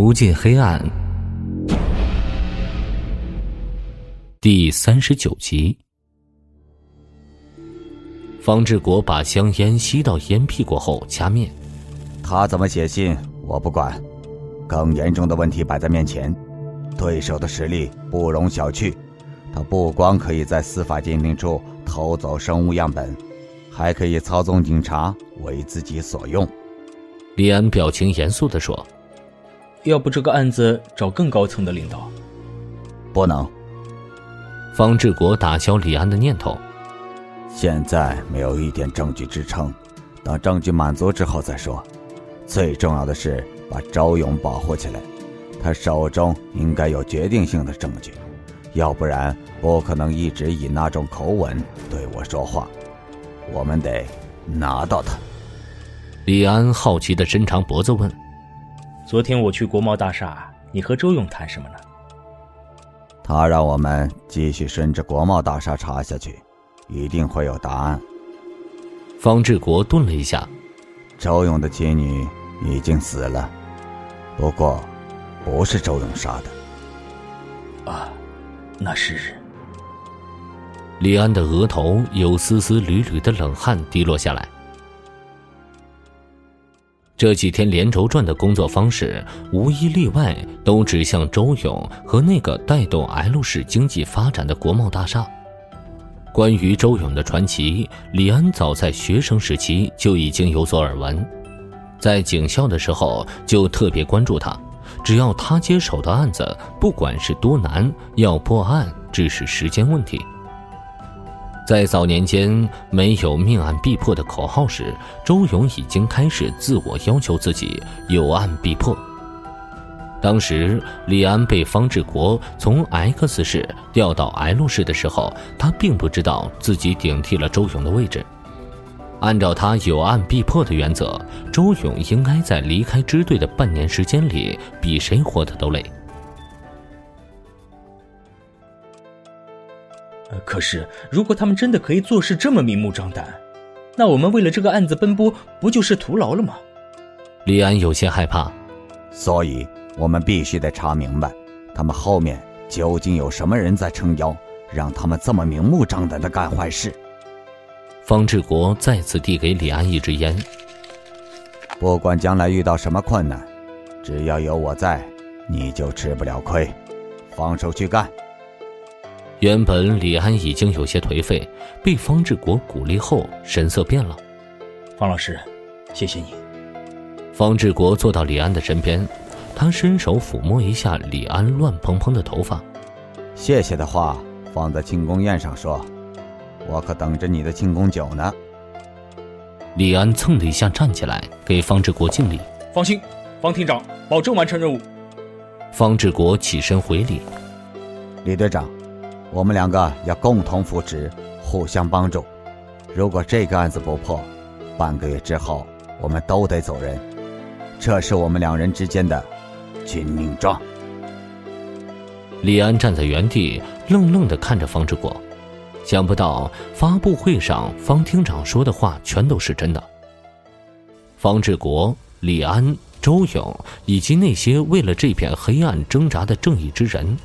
无尽黑暗，第三十九集。方志国把香烟吸到烟屁股后掐灭。他怎么写信我不管，更严重的问题摆在面前，对手的实力不容小觑。他不光可以在司法鉴定处偷走生物样本，还可以操纵警察为自己所用。李安表情严肃地说。要不这个案子找更高层的领导？不能。方志国打消李安的念头。现在没有一点证据支撑，等证据满足之后再说。最重要的是把周勇保护起来，他手中应该有决定性的证据，要不然不可能一直以那种口吻对我说话。我们得拿到他。李安好奇的伸长脖子问。昨天我去国贸大厦，你和周勇谈什么呢？他让我们继续顺着国贸大厦查下去，一定会有答案。方志国顿了一下，周勇的妻女已经死了，不过不是周勇杀的。啊，那是。李安的额头有丝丝缕缕的冷汗滴落下来。这几天连轴转的工作方式，无一例外都指向周勇和那个带动 L 市经济发展的国贸大厦。关于周勇的传奇，李安早在学生时期就已经有所耳闻，在警校的时候就特别关注他。只要他接手的案子，不管是多难，要破案只是时间问题。在早年间没有“命案必破”的口号时，周勇已经开始自我要求自己有案必破。当时李安被方志国从 X 市调到 L 市的时候，他并不知道自己顶替了周勇的位置。按照他有案必破的原则，周勇应该在离开支队的半年时间里，比谁活得都累。呃，可是如果他们真的可以做事这么明目张胆，那我们为了这个案子奔波，不就是徒劳了吗？李安有些害怕，所以我们必须得查明白，他们后面究竟有什么人在撑腰，让他们这么明目张胆的干坏事。方志国再次递给李安一支烟。不管将来遇到什么困难，只要有我在，你就吃不了亏。放手去干。原本李安已经有些颓废，被方志国鼓励后，神色变了。方老师，谢谢你。方志国坐到李安的身边，他伸手抚摸一下李安乱蓬蓬的头发。谢谢的话放在庆功宴上说，我可等着你的庆功酒呢。李安蹭的一下站起来，给方志国敬礼。放心，方厅长保证完成任务。方志国起身回礼。李队长。我们两个要共同扶持，互相帮助。如果这个案子不破，半个月之后我们都得走人。这是我们两人之间的军令状。李安站在原地，愣愣的看着方志国。想不到发布会上方厅长说的话全都是真的。方志国、李安、周勇以及那些为了这片黑暗挣扎的正义之人。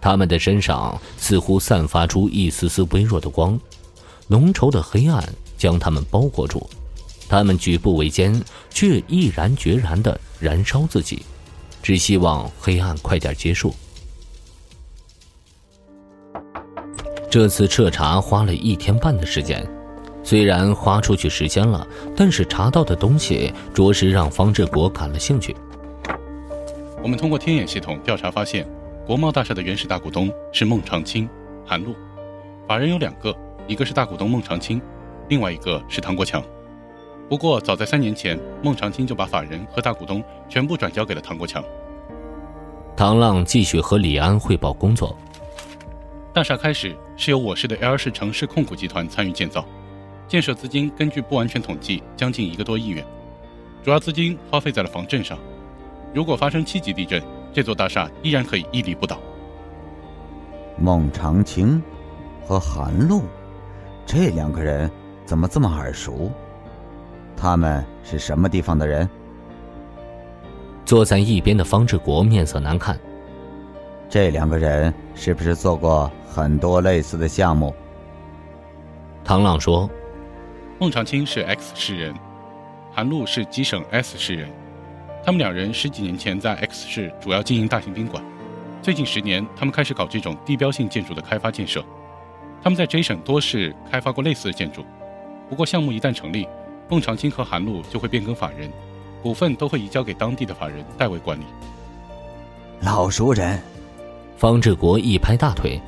他们的身上似乎散发出一丝丝微弱的光，浓稠的黑暗将他们包裹住。他们举步维艰，却毅然决然地燃烧自己，只希望黑暗快点结束。这次彻查花了一天半的时间，虽然花出去时间了，但是查到的东西着实让方志国感了兴趣。我们通过天眼系统调查发现。国贸大厦的原始大股东是孟长青、韩露，法人有两个，一个是大股东孟长青，另外一个是唐国强。不过早在三年前，孟长青就把法人和大股东全部转交给了唐国强。唐浪继续和李安汇报工作。大厦开始是由我市的 L 市城市控股集团参与建造，建设资金根据不完全统计将近一个多亿元，主要资金花费在了防震上。如果发生七级地震，这座大厦依然可以屹立不倒。孟长青和韩露，这两个人怎么这么耳熟？他们是什么地方的人？坐在一边的方志国面色难看。这两个人是不是做过很多类似的项目？唐浪说：“孟长青是 X 市人，韩露是吉省 S 市人。他们两人十几年前在 X 市主要经营大型宾馆，最近十年他们开始搞这种地标性建筑的开发建设。他们在 J 省多市开发过类似的建筑，不过项目一旦成立，孟长青和韩露就会变更法人，股份都会移交给当地的法人代为管理。老熟人。”方志国一拍大腿：“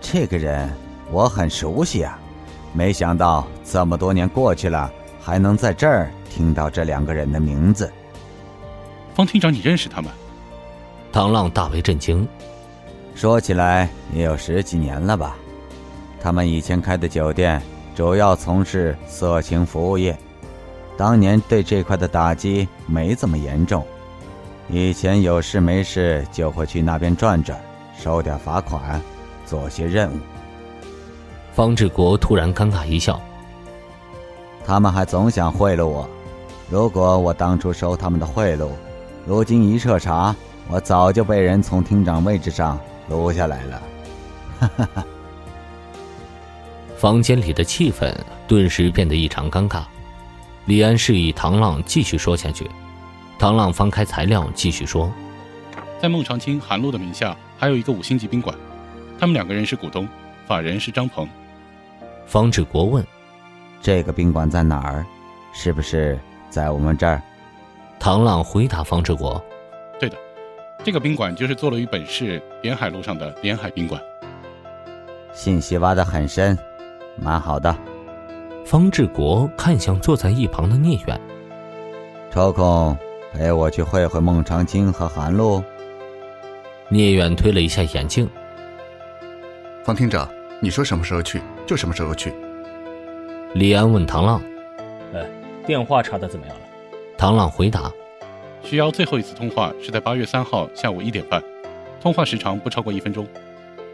这个人我很熟悉啊，没想到这么多年过去了，还能在这儿听到这两个人的名字。”方厅长，你认识他们？唐浪大为震惊。说起来也有十几年了吧？他们以前开的酒店主要从事色情服务业，当年对这块的打击没这么严重。以前有事没事就会去那边转转，收点罚款，做些任务。方志国突然尴尬一笑。他们还总想贿赂我，如果我当初收他们的贿赂，如今一彻查，我早就被人从厅长位置上撸下来了。哈哈哈。房间里的气氛顿时变得异常尴尬。李安示意唐浪继续说下去。唐浪翻开材料，继续说：“在孟长青、韩露的名下，还有一个五星级宾馆，他们两个人是股东，法人是张鹏。”方志国问：“这个宾馆在哪儿？是不是在我们这儿？”唐浪回答方志国：“对的，这个宾馆就是坐落于本市沿海路上的沿海宾馆。”信息挖得很深，蛮好的。方志国看向坐在一旁的聂远，抽空。陪我去会会孟长青和韩露。聂远推了一下眼镜。方厅长，你说什么时候去就什么时候去。李安问唐浪：“哎，电话查的怎么样了？”唐浪回答：“徐瑶最后一次通话是在八月三号下午一点半，通话时长不超过一分钟。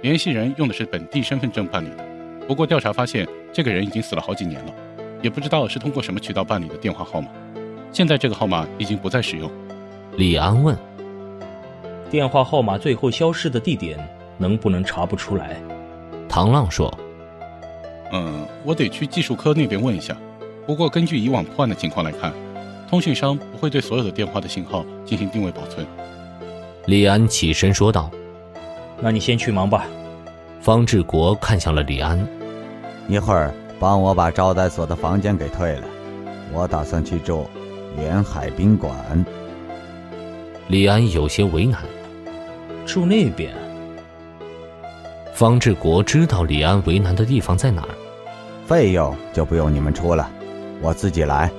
联系人用的是本地身份证办理的，不过调查发现这个人已经死了好几年了，也不知道是通过什么渠道办理的电话号码。”现在这个号码已经不再使用。李安问：“电话号码最后消失的地点能不能查不出来？”唐浪说：“嗯，我得去技术科那边问一下。不过根据以往破案的情况来看，通讯商不会对所有的电话的信号进行定位保存。”李安起身说道：“那你先去忙吧。”方志国看向了李安：“一会儿帮我把招待所的房间给退了，我打算去住。”沿海宾馆，李安有些为难。住那边。方志国知道李安为难的地方在哪儿。费用就不用你们出了，我自己来。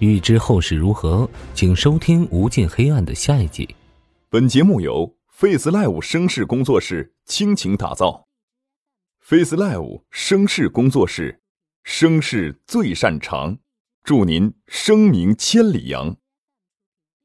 欲知后事如何，请收听《无尽黑暗》的下一集。本节目由 Face Live 声势工作室倾情打造。Face Live 声势工作室，声势最擅长，祝您声名千里扬。